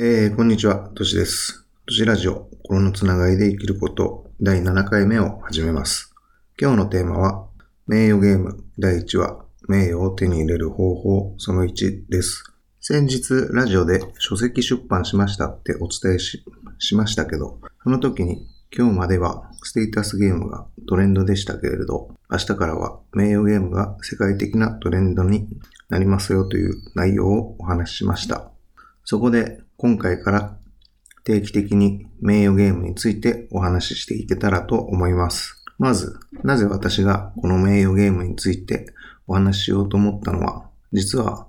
えー、こんにちは、としです。としラジオ、心のつながりで生きること、第7回目を始めます。今日のテーマは、名誉ゲーム第1話、名誉を手に入れる方法その1です。先日、ラジオで書籍出版しましたってお伝えししましたけど、その時に今日まではステータスゲームがトレンドでしたけれど、明日からは名誉ゲームが世界的なトレンドになりますよという内容をお話ししました。そこで今回から定期的に名誉ゲームについてお話ししていけたらと思います。まず、なぜ私がこの名誉ゲームについてお話ししようと思ったのは、実は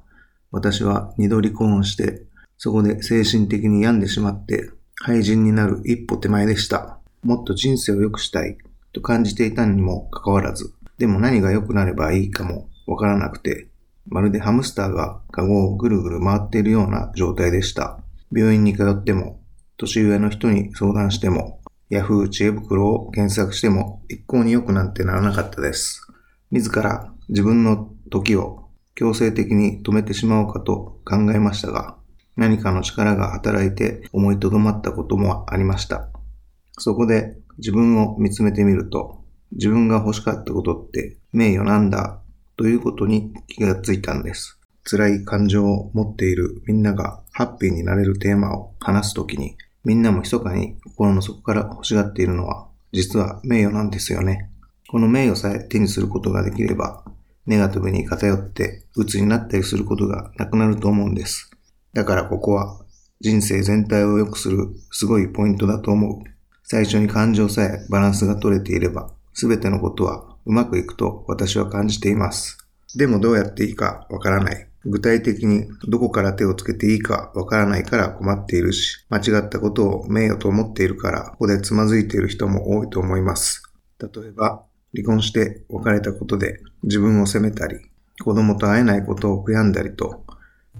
私は二度離婚をして、そこで精神的に病んでしまって、廃人になる一歩手前でした。もっと人生を良くしたいと感じていたにもかかわらず、でも何が良くなればいいかもわからなくて、まるでハムスターがカゴをぐるぐる回っているような状態でした。病院に通っても、年上の人に相談しても、ヤフー知恵袋を検索しても一向に良くなんてならなかったです。自ら自分の時を強制的に止めてしまおうかと考えましたが、何かの力が働いて思いとどまったこともありました。そこで自分を見つめてみると、自分が欲しかったことって名誉なんだということに気がついたんです。辛い感情を持っているみんながハッピーになれるテーマを話すときに、みんなも密かに心の底から欲しがっているのは、実は名誉なんですよね。この名誉さえ手にすることができれば、ネガティブに偏って鬱になったりすることがなくなると思うんです。だからここは人生全体を良くするすごいポイントだと思う。最初に感情さえバランスが取れていれば、すべてのことはうまくいくと私は感じています。でもどうやっていいかわからない。具体的にどこから手をつけていいかわからないから困っているし、間違ったことを名誉と思っているから、ここでつまずいている人も多いと思います。例えば、離婚して別れたことで自分を責めたり、子供と会えないことを悔やんだりと、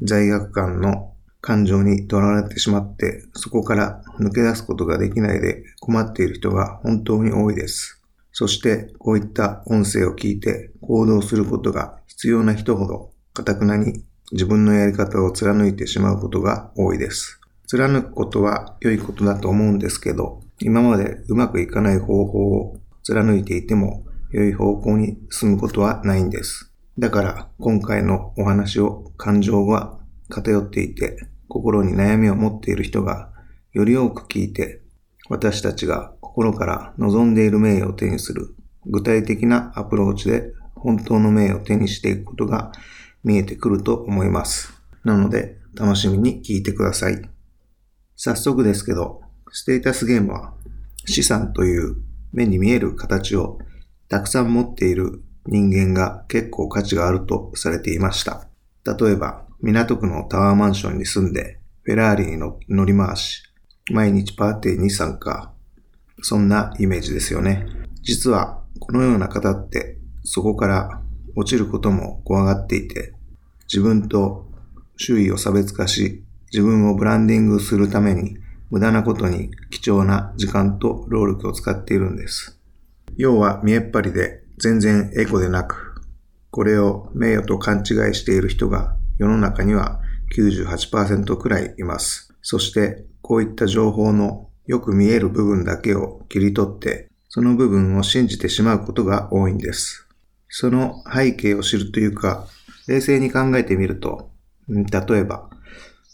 罪悪感の感情にとらわれてしまって、そこから抜け出すことができないで困っている人が本当に多いです。そして、こういった音声を聞いて行動することが必要な人ほど、かたくなに自分のやり方を貫いてしまうことが多いです。貫くことは良いことだと思うんですけど、今までうまくいかない方法を貫いていても良い方向に進むことはないんです。だから今回のお話を感情が偏っていて心に悩みを持っている人がより多く聞いて私たちが心から望んでいる名誉を手にする具体的なアプローチで本当の名誉を手にしていくことが見えてくると思います。なので楽しみに聞いてください。早速ですけど、ステータスゲームは資産という目に見える形をたくさん持っている人間が結構価値があるとされていました。例えば、港区のタワーマンションに住んで、フェラーリに乗り回し、毎日パーティーに参加。そんなイメージですよね。実は、このような方って、そこから落ちることも怖がっていて、自分と周囲を差別化し、自分をブランディングするために、無駄なことに貴重な時間と労力を使っているんです。要は見えっ張りで全然エコでなく、これを名誉と勘違いしている人が世の中には98%くらいいます。そしてこういった情報のよく見える部分だけを切り取って、その部分を信じてしまうことが多いんです。その背景を知るというか、冷静に考えてみると、例えば、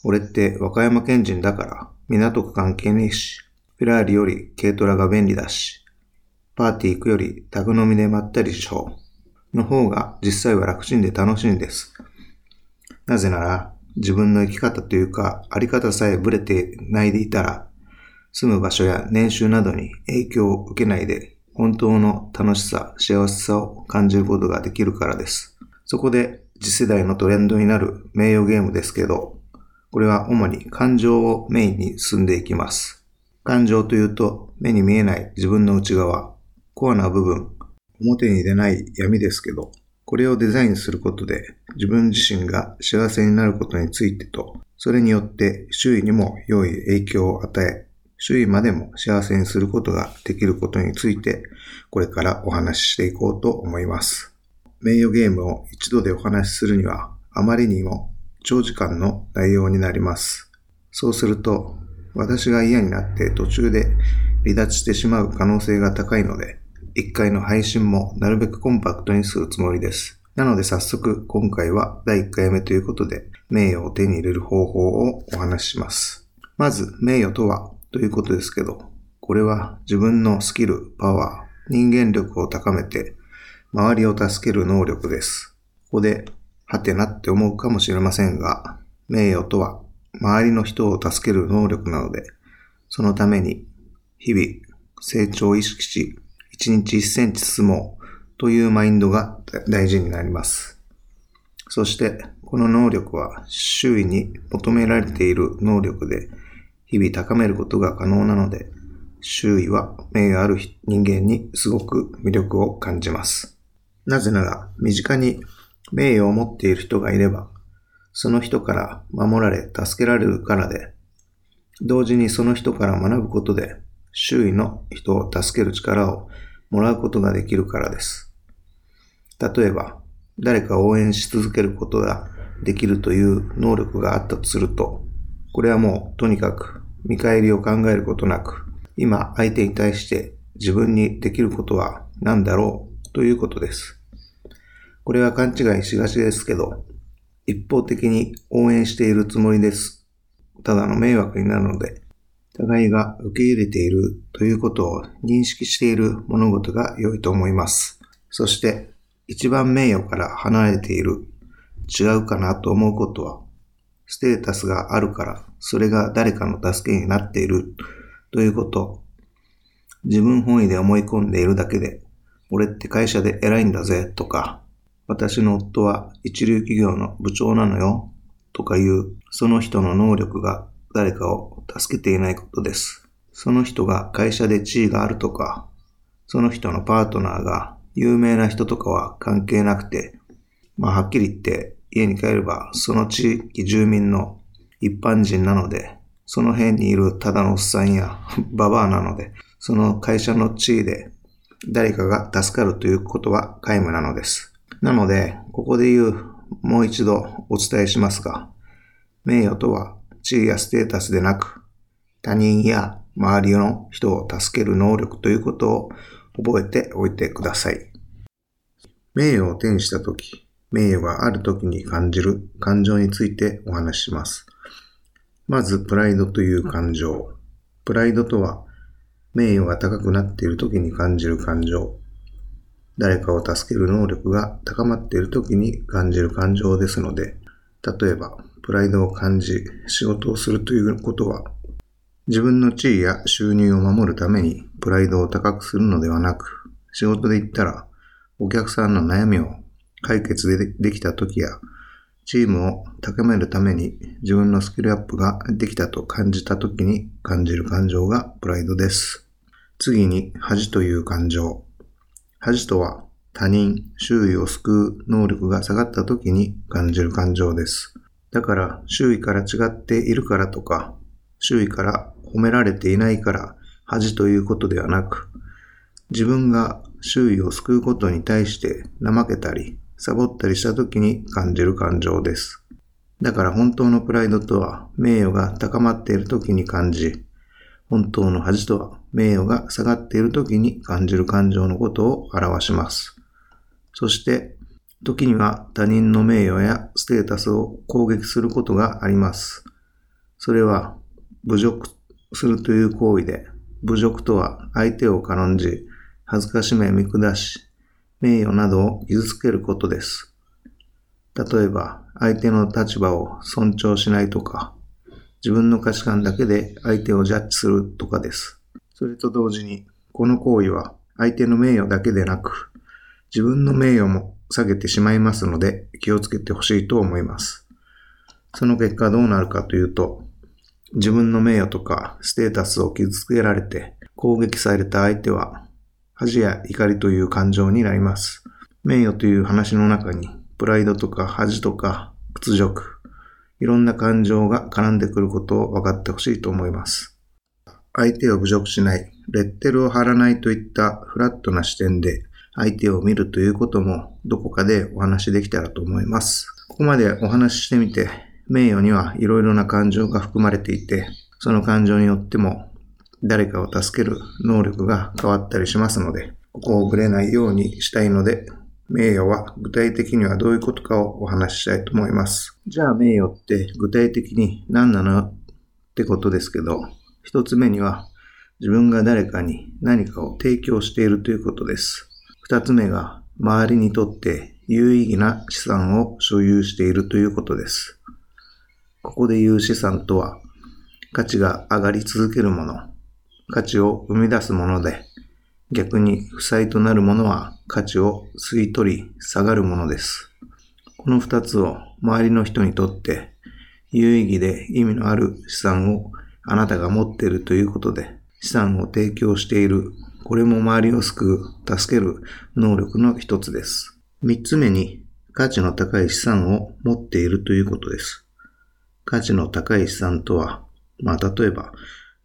俺って和歌山県人だから港区関係ねえし、フェラーリより軽トラが便利だし、パーティー行くより宅飲みでまったりしよう。の方が実際は楽ちんで楽しいんです。なぜなら、自分の生き方というか、あり方さえブレてないでいたら、住む場所や年収などに影響を受けないで、本当の楽しさ、幸せさを感じることができるからです。そこで、次世代のトレンドになる名誉ゲームですけど、これは主に感情をメインに進んでいきます。感情というと、目に見えない自分の内側、コアな部分、表に出ない闇ですけど、これをデザインすることで自分自身が幸せになることについてと、それによって周囲にも良い影響を与え、周囲までも幸せにすることができることについて、これからお話ししていこうと思います。名誉ゲームを一度でお話しするには、あまりにも長時間の内容になります。そうすると、私が嫌になって途中で離脱してしまう可能性が高いので、一回の配信もなるべくコンパクトにするつもりです。なので早速今回は第1回目ということで名誉を手に入れる方法をお話しします。まず名誉とはということですけど、これは自分のスキル、パワー、人間力を高めて周りを助ける能力です。ここで、はてなって思うかもしれませんが、名誉とは周りの人を助ける能力なので、そのために日々成長を意識し、1日1センチ進もうというマインドが大事になります。そして、この能力は周囲に求められている能力で日々高めることが可能なので、周囲は名誉ある人間にすごく魅力を感じます。なぜなら、身近に名誉を持っている人がいれば、その人から守られ、助けられるからで、同時にその人から学ぶことで、周囲の人を助ける力をもらうことができるからです。例えば、誰かを応援し続けることができるという能力があったとすると、これはもうとにかく見返りを考えることなく、今相手に対して自分にできることは何だろうということです。これは勘違いしがちですけど、一方的に応援しているつもりです。ただの迷惑になるので、互いが受け入れているということを認識している物事が良いと思います。そして、一番名誉から離れている、違うかなと思うことは、ステータスがあるから、それが誰かの助けになっているということ。自分本位で思い込んでいるだけで、俺って会社で偉いんだぜとか、私の夫は一流企業の部長なのよとかいう、その人の能力が誰かを助けていないことです。その人が会社で地位があるとか、その人のパートナーが有名な人とかは関係なくて、まあはっきり言って家に帰ればその地域住民の一般人なので、その辺にいるただのおっさんや ババアなので、その会社の地位で誰かが助かるということは皆無なのです。なので、ここで言うもう一度お伝えしますが、名誉とは地位やステータスでなく、他人や周りの人を助ける能力ということを覚えておいてください。名誉を手にしたとき、名誉があるときに感じる感情についてお話しします。まず、プライドという感情。プライドとは、名誉が高くなっているときに感じる感情。誰かを助ける能力が高まっているときに感じる感情ですので、例えば、プライドを感じ、仕事をするということは、自分の地位や収入を守るためにプライドを高くするのではなく、仕事で言ったら、お客さんの悩みを解決でできた時や、チームを高めるために自分のスキルアップができたと感じた時に感じる感情がプライドです。次に恥という感情。恥とは他人、周囲を救う能力が下がった時に感じる感情です。だから周囲から違っているからとか、周囲から褒められていないから恥ということではなく、自分が周囲を救うことに対して怠けたり、サボったりした時に感じる感情です。だから本当のプライドとは名誉が高まっている時に感じ、本当の恥とは名誉が下がっている時に感じる感情のことを表します。そして時には他人の名誉やステータスを攻撃することがあります。それは侮辱するという行為で、侮辱とは相手を軽んじ、恥ずかしめ見下し、名誉などを傷つけることです。例えば、相手の立場を尊重しないとか、自分の価値観だけで相手をジャッジするとかです。それと同時に、この行為は相手の名誉だけでなく、自分の名誉も下げてしまいますので気をつけてほしいと思います。その結果どうなるかというと、自分の名誉とかステータスを傷つけられて攻撃された相手は恥や怒りという感情になります。名誉という話の中にプライドとか恥とか屈辱、いろんな感情が絡んでくることを分かってほしいと思います。相手を侮辱しない、レッテルを貼らないといったフラットな視点で相手を見るということもどこかでお話しできたらと思います。ここまでお話ししてみて名誉にはいろいろな感情が含まれていて、その感情によっても誰かを助ける能力が変わったりしますので、ここをぶれないようにしたいので、名誉は具体的にはどういうことかをお話ししたいと思います。じゃあ名誉って具体的に何なのってことですけど、一つ目には自分が誰かに何かを提供しているということです。二つ目が周りにとって有意義な資産を所有しているということです。ここで言う資産とは価値が上がり続けるもの、価値を生み出すもので、逆に負債となるものは価値を吸い取り下がるものです。この二つを周りの人にとって有意義で意味のある資産をあなたが持っているということで資産を提供している。これも周りを救う、助ける能力の一つです。三つ目に価値の高い資産を持っているということです。価値の高い資産とは、まあ例えば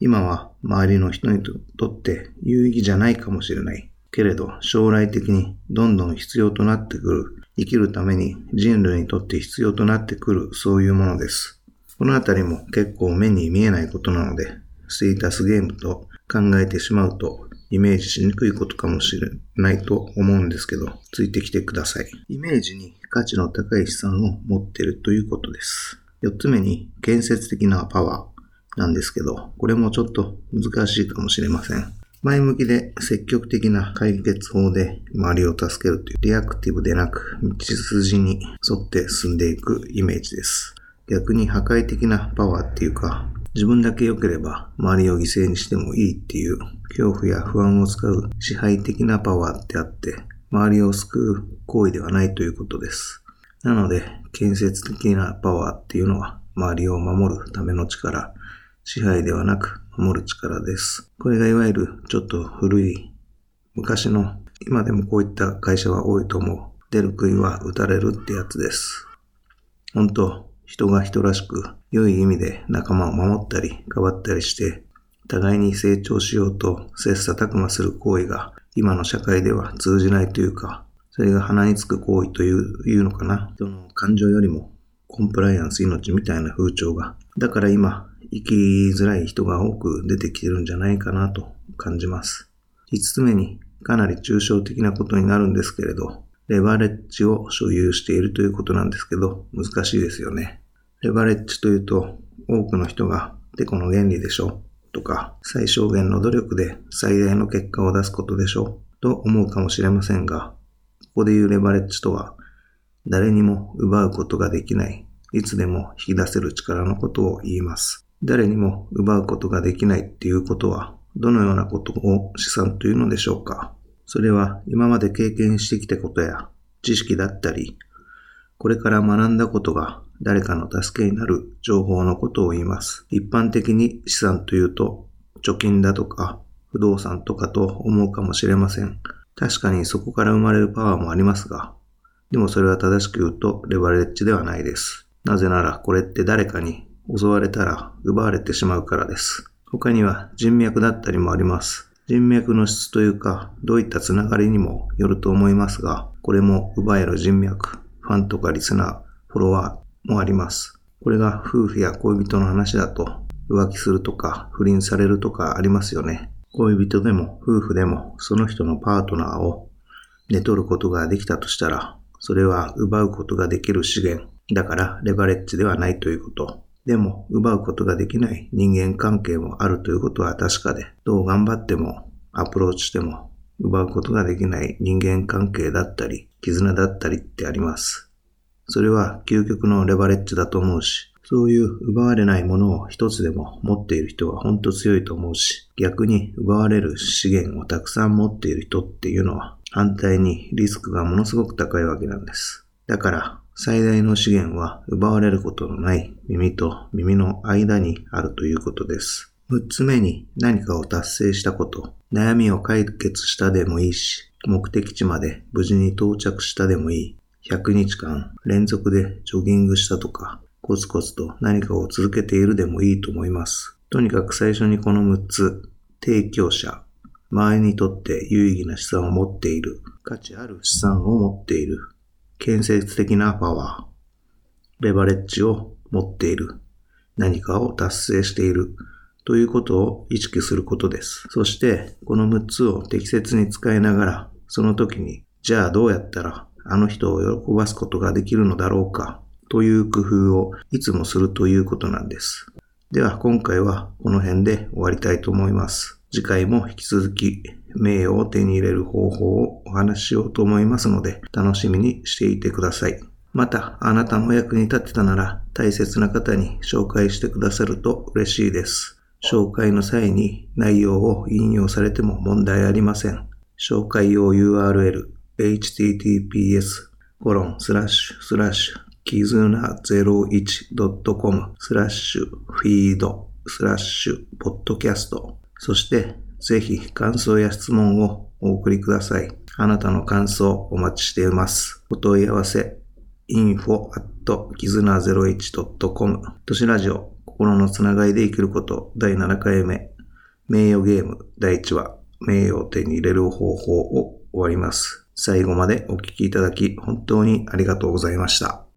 今は周りの人にとって有意義じゃないかもしれない。けれど将来的にどんどん必要となってくる。生きるために人類にとって必要となってくるそういうものです。このあたりも結構目に見えないことなので、ステータスゲームと考えてしまうとイメージしにくいことかもしれないと思うんですけど、ついてきてください。イメージに価値の高い資産を持っているということです。四つ目に建設的なパワー。なんですけど、これもちょっと難しいかもしれません。前向きで積極的な解決法で周りを助けるというリアクティブでなく道筋に沿って進んでいくイメージです。逆に破壊的なパワーっていうか、自分だけ良ければ周りを犠牲にしてもいいっていう恐怖や不安を使う支配的なパワーってあって、周りを救う行為ではないということです。なので、建設的なパワーっていうのは周りを守るための力、支配ではなく守る力です。これがいわゆるちょっと古い昔の今でもこういった会社は多いと思う。出る杭は打たれるってやつです。本当人が人らしく良い意味で仲間を守ったり変わったりして互いに成長しようと切磋琢磨する行為が今の社会では通じないというか、それが鼻につく行為といういうのかな。人の感情よりもコンプライアンス命みたいな風潮が。だから今、生きづらい人が多く出てきてるんじゃないかなと感じます。5つ目にかなり抽象的なことになるんですけれど、レバレッジを所有しているということなんですけど、難しいですよね。レバレッジというと、多くの人がテコの原理でしょとか、最小限の努力で最大の結果を出すことでしょと思うかもしれませんが、ここで言うレバレッジとは、誰にも奪うことができない、いつでも引き出せる力のことを言います。誰にも奪うことができないっていうことは、どのようなことを資産というのでしょうか？それは今まで経験してきたことや知識だったり、これから学んだことが誰かの助けになる情報のことを言います。一般的に資産というと、貯金だとか不動産とかと思うかもしれません。確かにそこから生まれるパワーもありますが、でもそれは正しく言うとレバレッジではないです。なぜならこれって誰かに襲われたら奪われてしまうからです。他には人脈だったりもあります。人脈の質というか、どういったつながりにもよると思いますが、これも奪える人脈、ファンとかリスナー、フォロワーもあります。これが夫婦や恋人の話だと、浮気するとか不倫されるとかありますよね。恋人でも夫婦でもその人のパートナーを寝取ることができたとしたら、それは奪うことができる資源。だからレバレッジではないということ。でも、奪うことができない人間関係もあるということは確かで、どう頑張っても、アプローチしても、奪うことができない人間関係だったり、絆だったりってあります。それは究極のレバレッジだと思うし、そういう奪われないものを一つでも持っている人は本当強いと思うし、逆に奪われる資源をたくさん持っている人っていうのは反対にリスクがものすごく高いわけなんです。だから最大の資源は奪われることのない耳と耳の間にあるということです。6つ目に何かを達成したこと、悩みを解決したでもいいし、目的地まで無事に到着したでもいい。100日間連続でジョギングしたとか、コツコツと何かを続けているでもいいと思います。とにかく最初にこの6つ、提供者、周りにとって有意義な資産を持っている、価値ある資産を持っている、建設的なパワー、レバレッジを持っている。何かを達成している。ということを意識することです。そして、この6つを適切に使いながら、その時に、じゃあどうやったらあの人を喜ばすことができるのだろうか、という工夫をいつもするということなんです。では今回はこの辺で終わりたいと思います。次回も引き続き名誉を手に入れる方法をお話ししようと思いますので楽しみにしていてください。また、あなたのお役に立ってたなら大切な方に紹介してくださると嬉しいです。紹介の際に内容を引用されても問題ありません。紹介用 URL https コロンスラッシュスラッシュキズナ 01.com スラッシュフィードスラッシュポッドキャストそしてぜひ感想や質問をお送りください。あなたの感想お待ちしています。お問い合わせ info.kizuna01.com 都市ラジオ心のつながりで生きること第7回目名誉ゲーム第1話名誉を手に入れる方法を終わります。最後までお聞きいただき本当にありがとうございました。